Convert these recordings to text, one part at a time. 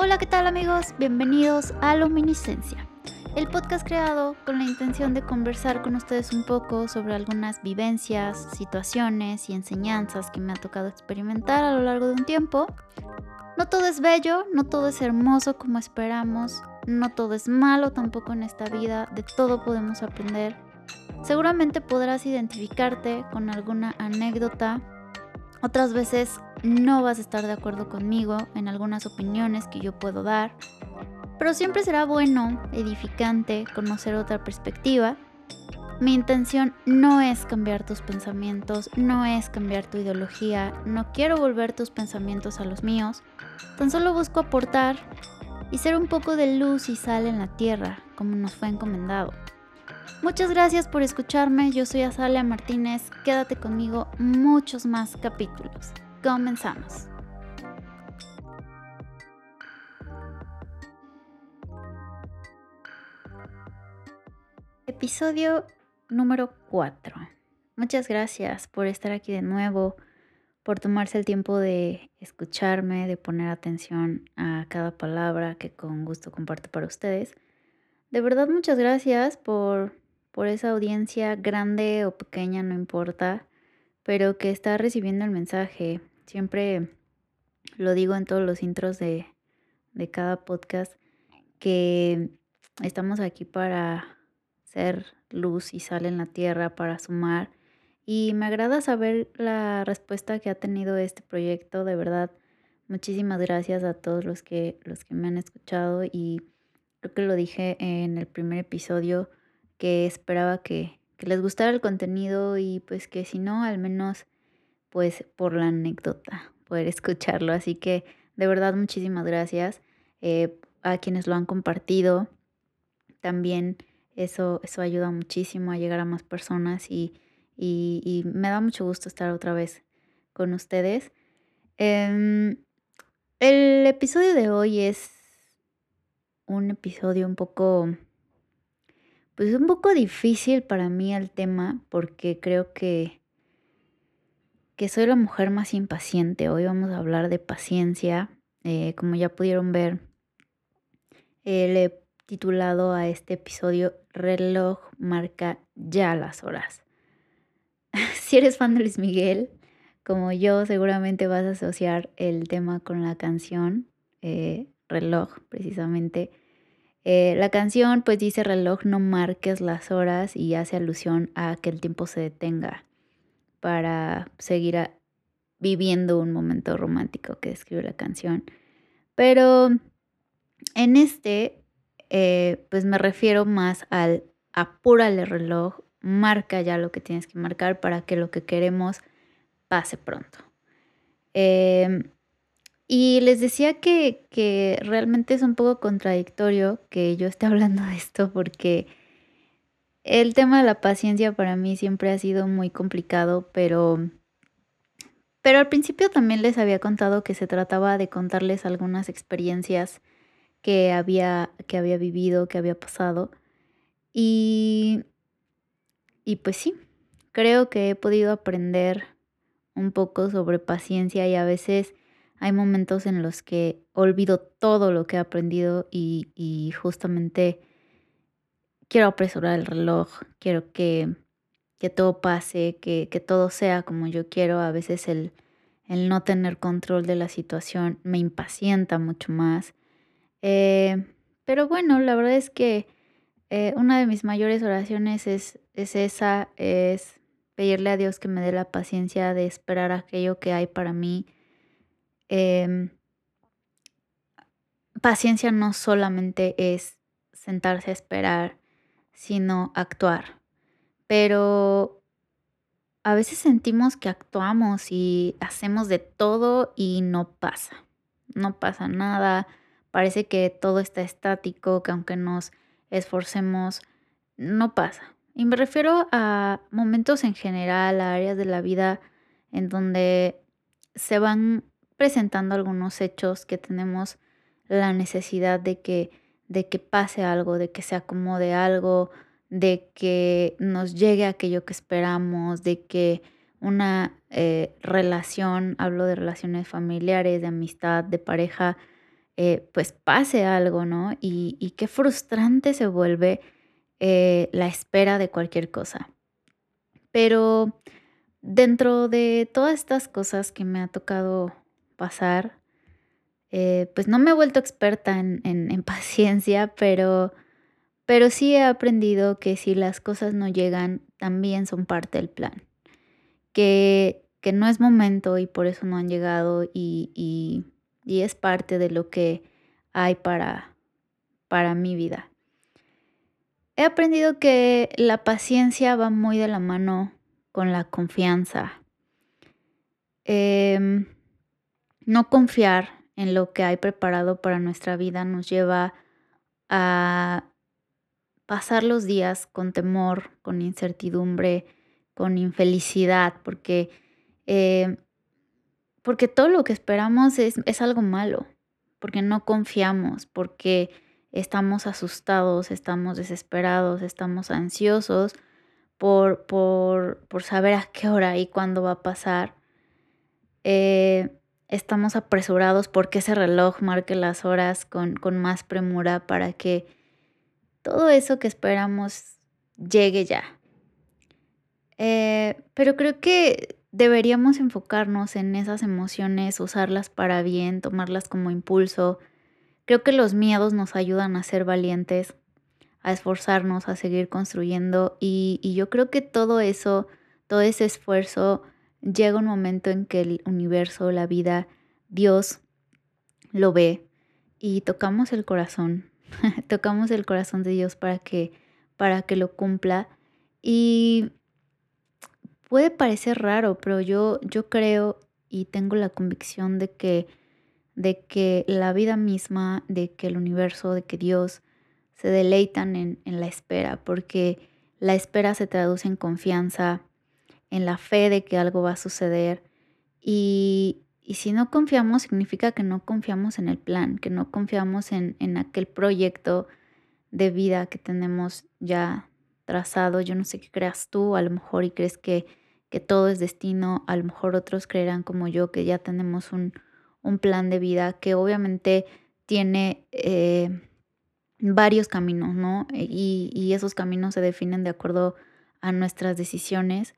Hola, ¿qué tal amigos? Bienvenidos a Luminiscencia, el podcast creado con la intención de conversar con ustedes un poco sobre algunas vivencias, situaciones y enseñanzas que me ha tocado experimentar a lo largo de un tiempo. No todo es bello, no todo es hermoso como esperamos, no todo es malo tampoco en esta vida, de todo podemos aprender. Seguramente podrás identificarte con alguna anécdota otras veces no vas a estar de acuerdo conmigo en algunas opiniones que yo puedo dar, pero siempre será bueno, edificante, conocer otra perspectiva. Mi intención no es cambiar tus pensamientos, no es cambiar tu ideología, no quiero volver tus pensamientos a los míos, tan solo busco aportar y ser un poco de luz y sal en la tierra, como nos fue encomendado. Muchas gracias por escucharme, yo soy Azalea Martínez, quédate conmigo muchos más capítulos. Comenzamos. Episodio número 4. Muchas gracias por estar aquí de nuevo, por tomarse el tiempo de escucharme, de poner atención a cada palabra que con gusto comparto para ustedes. De verdad, muchas gracias por por esa audiencia grande o pequeña, no importa, pero que está recibiendo el mensaje. Siempre lo digo en todos los intros de, de cada podcast, que estamos aquí para ser luz y sal en la tierra, para sumar. Y me agrada saber la respuesta que ha tenido este proyecto, de verdad. Muchísimas gracias a todos los que, los que me han escuchado y creo que lo dije en el primer episodio que esperaba que, les gustara el contenido y pues que si no, al menos pues por la anécdota, poder escucharlo. Así que de verdad muchísimas gracias eh, a quienes lo han compartido. También eso, eso ayuda muchísimo a llegar a más personas y, y, me da mucho gusto estar otra vez con ustedes. Em, el episodio de hoy es un episodio un poco pues es un poco difícil para mí el tema porque creo que, que soy la mujer más impaciente. Hoy vamos a hablar de paciencia. Eh, como ya pudieron ver, eh, le he titulado a este episodio Reloj marca ya las horas. si eres fan de Luis Miguel, como yo, seguramente vas a asociar el tema con la canción eh, Reloj, precisamente. La canción pues dice reloj no marques las horas y hace alusión a que el tiempo se detenga para seguir viviendo un momento romántico que describe la canción. Pero en este eh, pues me refiero más al apúrale reloj, marca ya lo que tienes que marcar para que lo que queremos pase pronto. Em, y les decía que, realmente es un poco contradictorio que yo esté hablando de esto porque el tema de la paciencia para mí siempre ha sido muy complicado, pero, pero al principio también les había contado que se trataba de contarles algunas experiencias que había, que había vivido, que había pasado. Y, y pues sí, creo que he podido aprender un poco sobre paciencia y a veces hay momentos en los que olvido todo lo que he aprendido y, justamente quiero apresurar el reloj, quiero que, todo pase, que, todo sea como yo quiero. A veces el, no tener control de la situación me impacienta mucho más. Eh, pero bueno, la verdad es que eh, una de mis mayores oraciones es, es esa, es pedirle a Dios que me dé la paciencia de esperar aquello que hay para mí Em, paciencia no solamente es sentarse a esperar, sino actuar. Pero a veces sentimos que actuamos y hacemos de todo y no pasa. No pasa nada. Parece que todo está estático, que aunque nos esforcemos, no pasa. Y me refiero a momentos en general, a áreas de la vida en donde se van presentando algunos hechos que tenemos la necesidad de que, de que pase algo, de que se acomode algo, de que nos llegue aquello que esperamos, de que una eh, relación, hablo de relaciones familiares, de amistad, de pareja, eh, pues pase algo, ¿no? Y, qué frustrante se vuelve eh, la espera de cualquier cosa. Pero dentro de todas estas cosas que me ha tocado pasar, eh, pues no me he vuelto experta en, en paciencia, pero, pero sí he aprendido que si las cosas no llegan, también son parte del plan. Que, que no es momento y por eso no han llegado y, y, es parte de lo que hay para, para mi vida. He aprendido que la paciencia va muy de la mano con la confianza. Em, no confiar en lo que hay preparado para nuestra vida nos lleva a pasar los días con temor, con incertidumbre, con infelicidad, porque, em, porque todo lo que esperamos es, es algo malo, porque no confiamos, porque estamos asustados, estamos desesperados, estamos ansiosos por, por, por saber a qué hora y cuándo va a pasar. Eh, estamos apresurados porque ese reloj marque las horas con, con más premura para que todo eso que esperamos llegue ya. Eh, pero creo que deberíamos enfocarnos en esas emociones, usarlas para bien, tomarlas como impulso. Creo que los miedos nos ayudan a ser valientes, a esforzarnos, a seguir construyendo y, y yo creo que todo eso, todo ese esfuerzo, llega un momento en que el universo, la vida, Dios lo ve y tocamos el corazón tocamos el corazón de Dios para que, para que lo cumpla. Y puede parecer raro, pero yo, yo creo y tengo la convicción de que, de que la vida misma, de que el universo, de que Dios se deleitan en, en la espera, porque la espera se traduce en confianza, en la fe de que algo va a suceder. Y, y si no confiamos, significa que no confiamos en el plan, que no confiamos en, aquel proyecto de vida que tenemos ya trazado. Yo no sé qué creas tú, a lo mejor y crees que, que todo es destino, a lo mejor otros creerán como yo que ya tenemos un, plan de vida que obviamente tiene eh, varios caminos, ¿no? Y, y esos caminos se definen de acuerdo a nuestras decisiones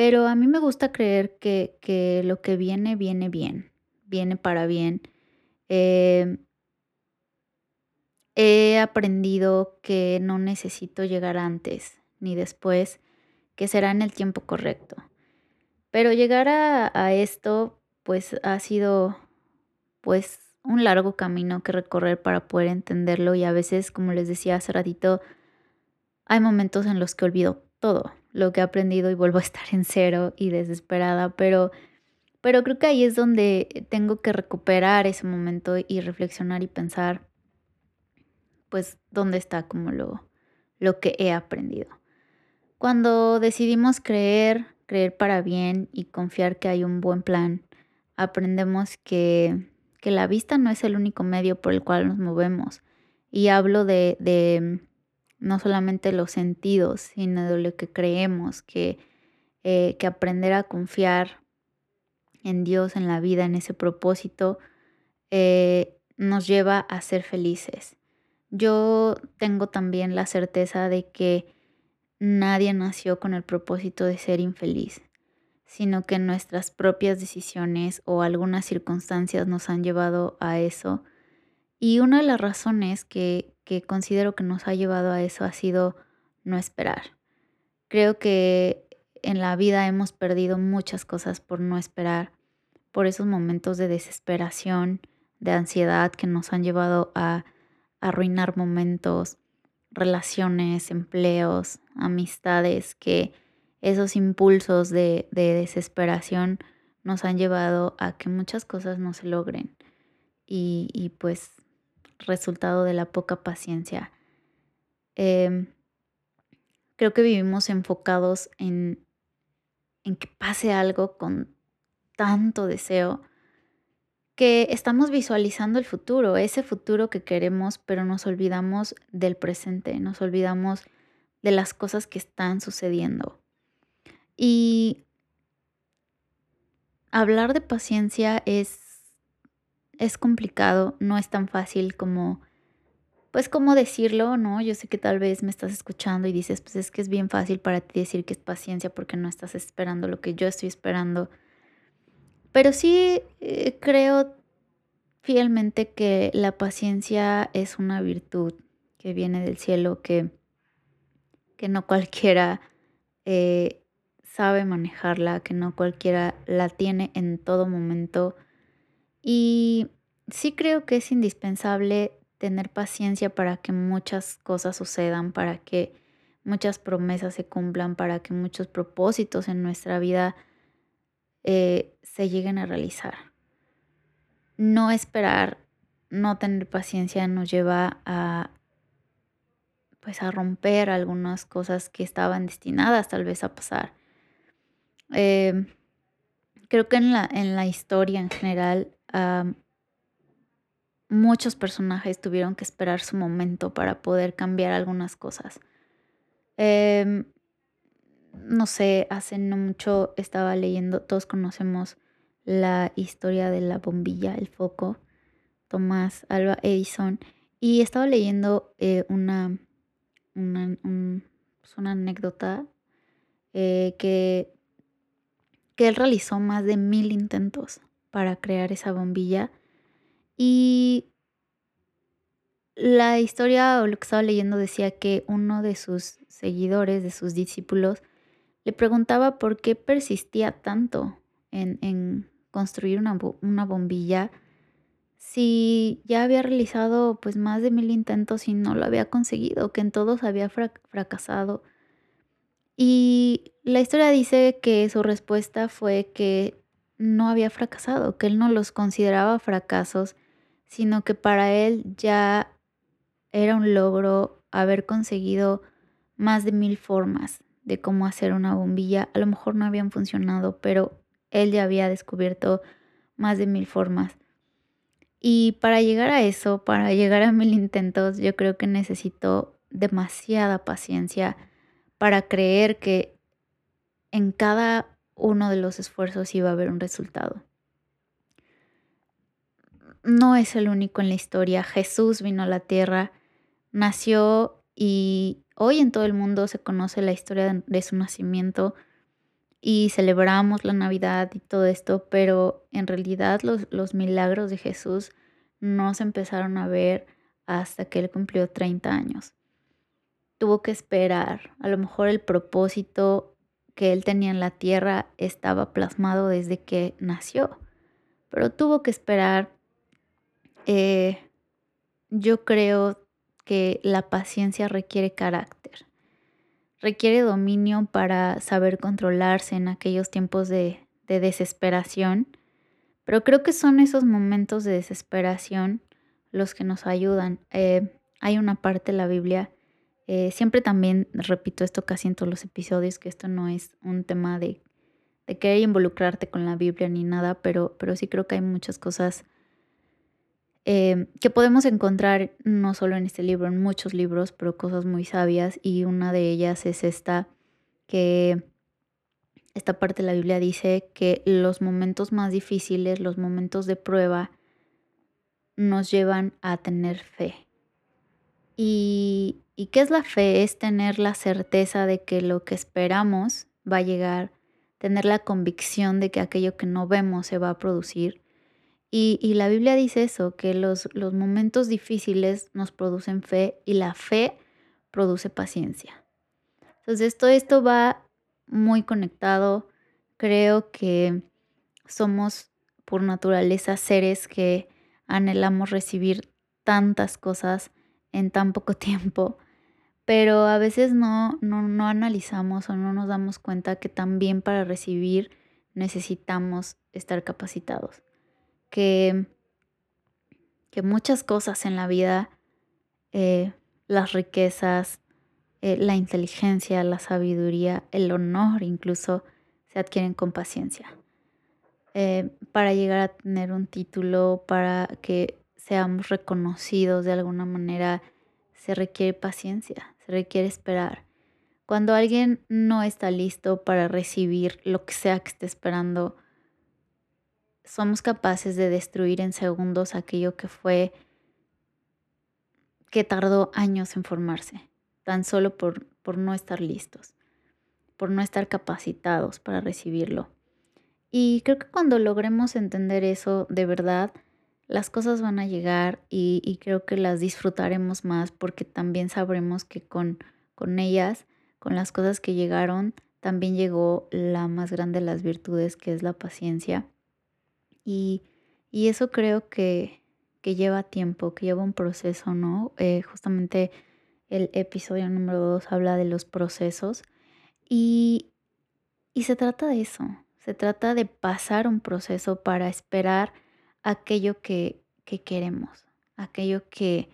pero a mí me gusta creer que, lo que viene, viene bien, viene para bien. Eh, he aprendido que no necesito llegar antes ni después, que será en el tiempo correcto. Pero llegar a, a esto, pues ha sido, pues, un largo camino que recorrer para poder entenderlo y a veces, como les decía hace ratito, hay momentos en los que olvido todo lo que he aprendido y vuelvo a estar en cero y desesperada, pero, pero creo que ahí es donde tengo que recuperar ese momento y reflexionar y pensar, pues, dónde está como lo, lo que he aprendido. Cuando decidimos creer, creer para bien y confiar que hay un buen plan, aprendemos que, que la vista no es el único medio por el cual nos movemos. Y hablo de, de no solamente los sentidos, sino de lo que creemos, que, eh, que aprender a confiar en Dios, en la vida, en ese propósito, eh, nos lleva a ser felices. Yo tengo también la certeza de que nadie nació con el propósito de ser infeliz, sino que nuestras propias decisiones o algunas circunstancias nos han llevado a eso. Y una de las razones que, que considero que nos ha llevado a eso ha sido no esperar. Creo que en la vida hemos perdido muchas cosas por no esperar, por esos momentos de desesperación, de ansiedad que nos han llevado a arruinar momentos, relaciones, empleos, amistades, que esos impulsos de, desesperación nos han llevado a que muchas cosas no se logren. Y, y pues resultado de la poca paciencia. Em, creo que vivimos enfocados en, en que pase algo con tanto deseo que estamos visualizando el futuro, ese futuro que queremos, pero nos olvidamos del presente, nos olvidamos de las cosas que están sucediendo. Y hablar de paciencia es es complicado, no es tan fácil como, pues como decirlo, ¿no? Yo sé que tal vez me estás escuchando y dices, pues es que es bien fácil para ti decir que es paciencia porque no estás esperando lo que yo estoy esperando. Pero sí eh, creo fielmente que la paciencia es una virtud que viene del cielo, que, que no cualquiera eh, sabe manejarla, que no cualquiera la tiene en todo momento. Y sí creo que es indispensable tener paciencia para que muchas cosas sucedan, para que muchas promesas se cumplan, para que muchos propósitos en nuestra vida eh, se lleguen a realizar. No esperar, no tener paciencia nos lleva a pues a romper algunas cosas que estaban destinadas tal vez a pasar. Em, creo que en la, en la historia en general muchos personajes tuvieron que esperar su momento para poder cambiar algunas cosas. Em, no sé, hace no mucho estaba leyendo, todos conocemos la historia de la bombilla, el foco, Tomás Alba Edison, y estaba leyendo eh, una, una, pues una, anécdota eh, que, que él realizó más de mil intentos para crear esa bombilla y la historia o lo que estaba leyendo decía que uno de sus seguidores, de sus discípulos, le preguntaba por qué persistía tanto en, construir una, bombilla si ya había realizado pues más de mil intentos y no lo había conseguido, que en todos había fracasado. Y la historia dice que su respuesta fue que no había fracasado, que él no los consideraba fracasos, sino que para él ya era un logro haber conseguido más de mil formas de cómo hacer una bombilla. A lo mejor no habían funcionado, pero él ya había descubierto más de mil formas. Y para llegar a eso, para llegar a mil intentos, yo creo que necesito demasiada paciencia para creer que en cada uno de los esfuerzos iba a haber un resultado. No es el único en la historia. Jesús vino a la tierra, nació y Hoy en todo el mundo se conoce la historia de, su nacimiento y celebramos la Navidad y todo esto, pero en realidad los, los milagros de Jesús no se empezaron a ver hasta que él cumplió 30 años. Tuvo que esperar, a lo mejor el propósito que él tenía en la tierra estaba plasmado desde que nació, pero tuvo que esperar, eh, yo creo, que la paciencia requiere carácter, requiere dominio para saber controlarse en aquellos tiempos de, desesperación, pero creo que son esos momentos de desesperación los que nos ayudan. Eh, hay una parte de la Biblia, eh, siempre también repito esto casi en todos los episodios, que esto no es un tema de, de querer involucrarte con la Biblia ni nada, pero, pero sí creo que hay muchas cosas eh, que podemos encontrar no solo en este libro, en muchos libros, pero cosas muy sabias y una de ellas es esta, que esta parte de la Biblia dice que los momentos más difíciles, los momentos de prueba, nos llevan a tener fe. ¿Y, ¿Y qué es la fe? Es tener la certeza de que lo que esperamos va a llegar, tener la convicción de que aquello que no vemos se va a producir y, la Biblia dice eso, que los, los momentos difíciles nos producen fe y la fe produce paciencia. Entonces todo esto va muy conectado. Creo que somos por naturaleza seres que anhelamos recibir tantas cosas en tan poco tiempo, pero a veces no, no, no analizamos o no nos damos cuenta que también para recibir necesitamos estar capacitados que, que muchas cosas en la vida, eh, las riquezas, eh, la inteligencia, la sabiduría, el honor incluso, se adquieren con paciencia. Eh, para llegar a tener un título, para que seamos reconocidos de alguna manera, se requiere paciencia, requiere esperar. Cuando alguien no está listo para recibir lo que sea que esté esperando, somos capaces de destruir en segundos aquello que fue que tardó años en formarse, tan solo por, por no estar listos, por no estar capacitados para recibirlo. Y creo que cuando logremos entender eso de verdad, las cosas van a llegar y, creo que las disfrutaremos más porque también sabremos que con, con ellas, con las cosas que llegaron, también llegó la más grande de las virtudes, que es la paciencia. Y, y eso creo que, que lleva tiempo, que lleva un proceso, ¿no? Eh, justamente el episodio número 2 habla de los procesos y, y se trata de eso, se trata de pasar un proceso para esperar aquello que, que queremos, aquello que,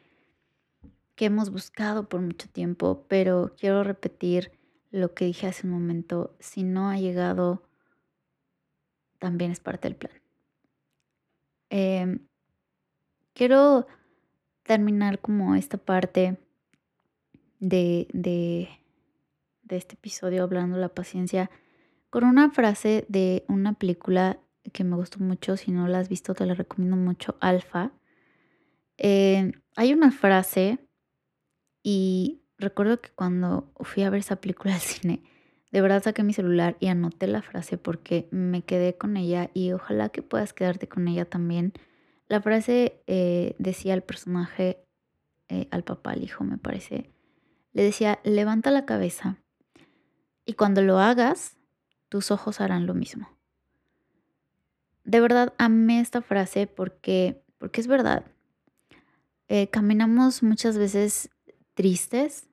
que hemos buscado por mucho tiempo, pero quiero repetir lo que dije hace un momento, si no ha llegado, también es parte del plan. Eh, Quiero terminar como esta parte de, de, este episodio hablando de la paciencia con una frase de una película que me gustó mucho. Si no la has visto, te la recomiendo mucho, Alfa. Eh, hay una frase y recuerdo que cuando fui a ver esa película al cine, de verdad saqué mi celular y anoté la frase porque me quedé con ella y ojalá que puedas quedarte con ella también la frase eh, decía al personaje, eh, al papá, al hijo, me parece, le decía, levanta la cabeza y cuando lo hagas, tus ojos harán lo mismo. De verdad amé esta frase porque, porque es verdad. Eh, caminamos muchas veces tristes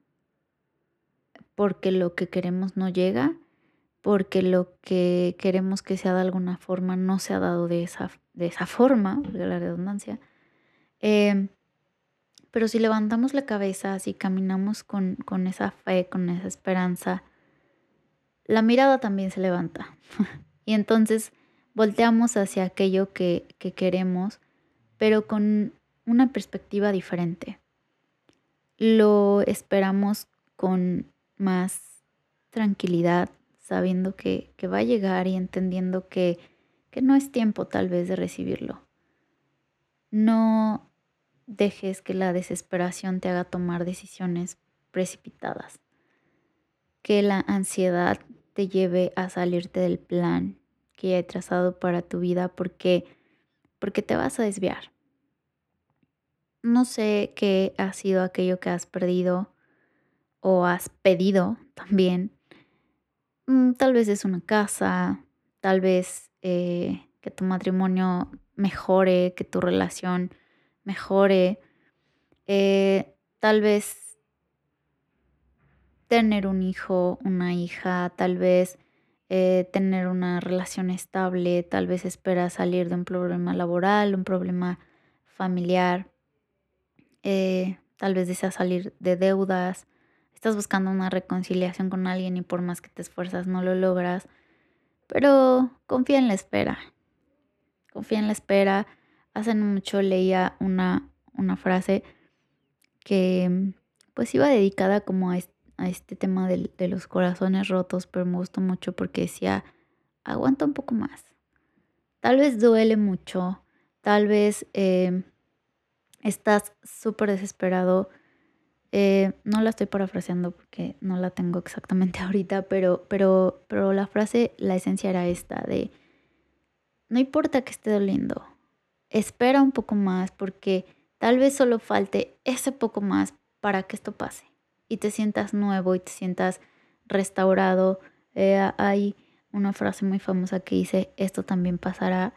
porque lo que queremos no llega, porque lo que queremos que sea de alguna forma no se ha dado de esa de esa forma, de la redundancia. Em, pero si levantamos la cabeza, si caminamos con, con esa fe, con esa esperanza, la mirada también se levanta. y entonces volteamos hacia aquello que, que queremos, pero con una perspectiva diferente. Lo esperamos con más tranquilidad, sabiendo que, que va a llegar y entendiendo que que no es tiempo tal vez de recibirlo. No dejes que la desesperación te haga tomar decisiones precipitadas. Que la ansiedad te lleve a salirte del plan que he trazado para tu vida porque porque te vas a desviar. No sé qué ha sido aquello que has perdido o has pedido también. Mm, tal vez es una casa, tal vez eh, que tu matrimonio mejore, que tu relación mejore. Eh, tal vez tener un hijo, una hija, tal vez eh, tener una relación estable, tal vez esperas salir de un problema laboral, un problema familiar, tal vez deseas salir de deudas, estás buscando una reconciliación con alguien y por más que te esfuerzas no lo logras. Pero confía en la espera. Confía en la espera. Hace mucho leía una, una frase que pues iba dedicada como a, este tema de, los corazones rotos, pero me gustó mucho porque decía, aguanta un poco más. Tal vez duele mucho, tal vez eh, estás súper desesperado eh, no la estoy parafraseando porque no la tengo exactamente ahorita, pero, pero, pero la frase, la esencia era esta de, no importa que esté doliendo, espera un poco más porque tal vez solo falte ese poco más para que esto pase y te sientas nuevo y te sientas restaurado. Eh, hay una frase muy famosa que dice, esto también pasará.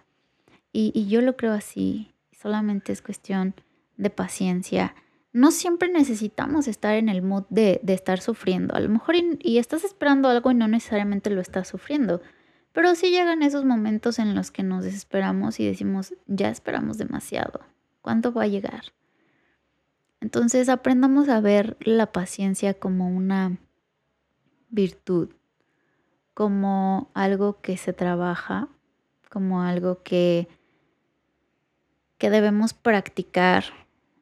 Y, y yo lo creo así, solamente es cuestión de paciencia no siempre necesitamos estar en el mood de, estar sufriendo. A lo mejor y, estás esperando algo y no necesariamente lo estás sufriendo. Pero sí llegan esos momentos en los que nos desesperamos y decimos, ya esperamos demasiado. ¿Cuándo va a llegar? Entonces aprendamos a ver la paciencia como una virtud, como algo que se trabaja, como algo que, que debemos practicar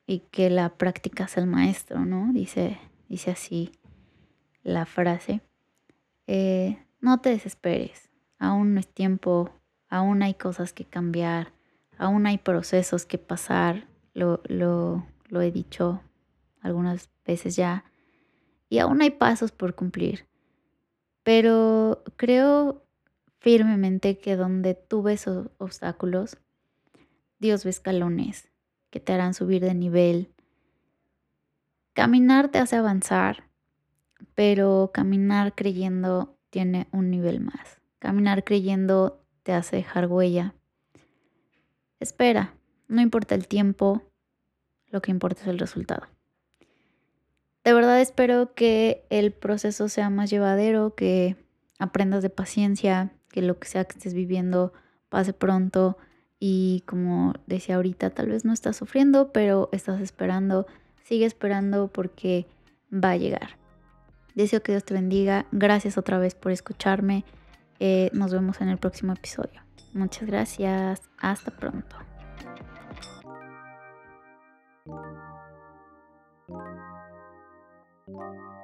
y que la práctica es el maestro, ¿no? Dice, dice así la frase. Eh, no te desesperes, aún no es tiempo aún hay cosas que cambiar, aún hay procesos que pasar, lo, lo, lo he dicho algunas veces ya, y aún hay pasos por cumplir. Pero creo firmemente que donde tú ves obstáculos, Dios ve escalones que te harán subir de nivel. Caminar te hace avanzar, pero caminar creyendo tiene un nivel más. Caminar creyendo te hace dejar huella. Espera, no importa el tiempo, lo que importa es el resultado. De verdad espero que el proceso sea más llevadero, que aprendas de paciencia, que lo que sea que estés viviendo pase pronto y como decía ahorita, tal vez no estás sufriendo, pero estás esperando, sigue esperando porque va a llegar. Deseo que Dios te bendiga. Gracias otra vez por escucharme. Eh, nos vemos en el próximo episodio. Muchas gracias. Hasta pronto. Thank you.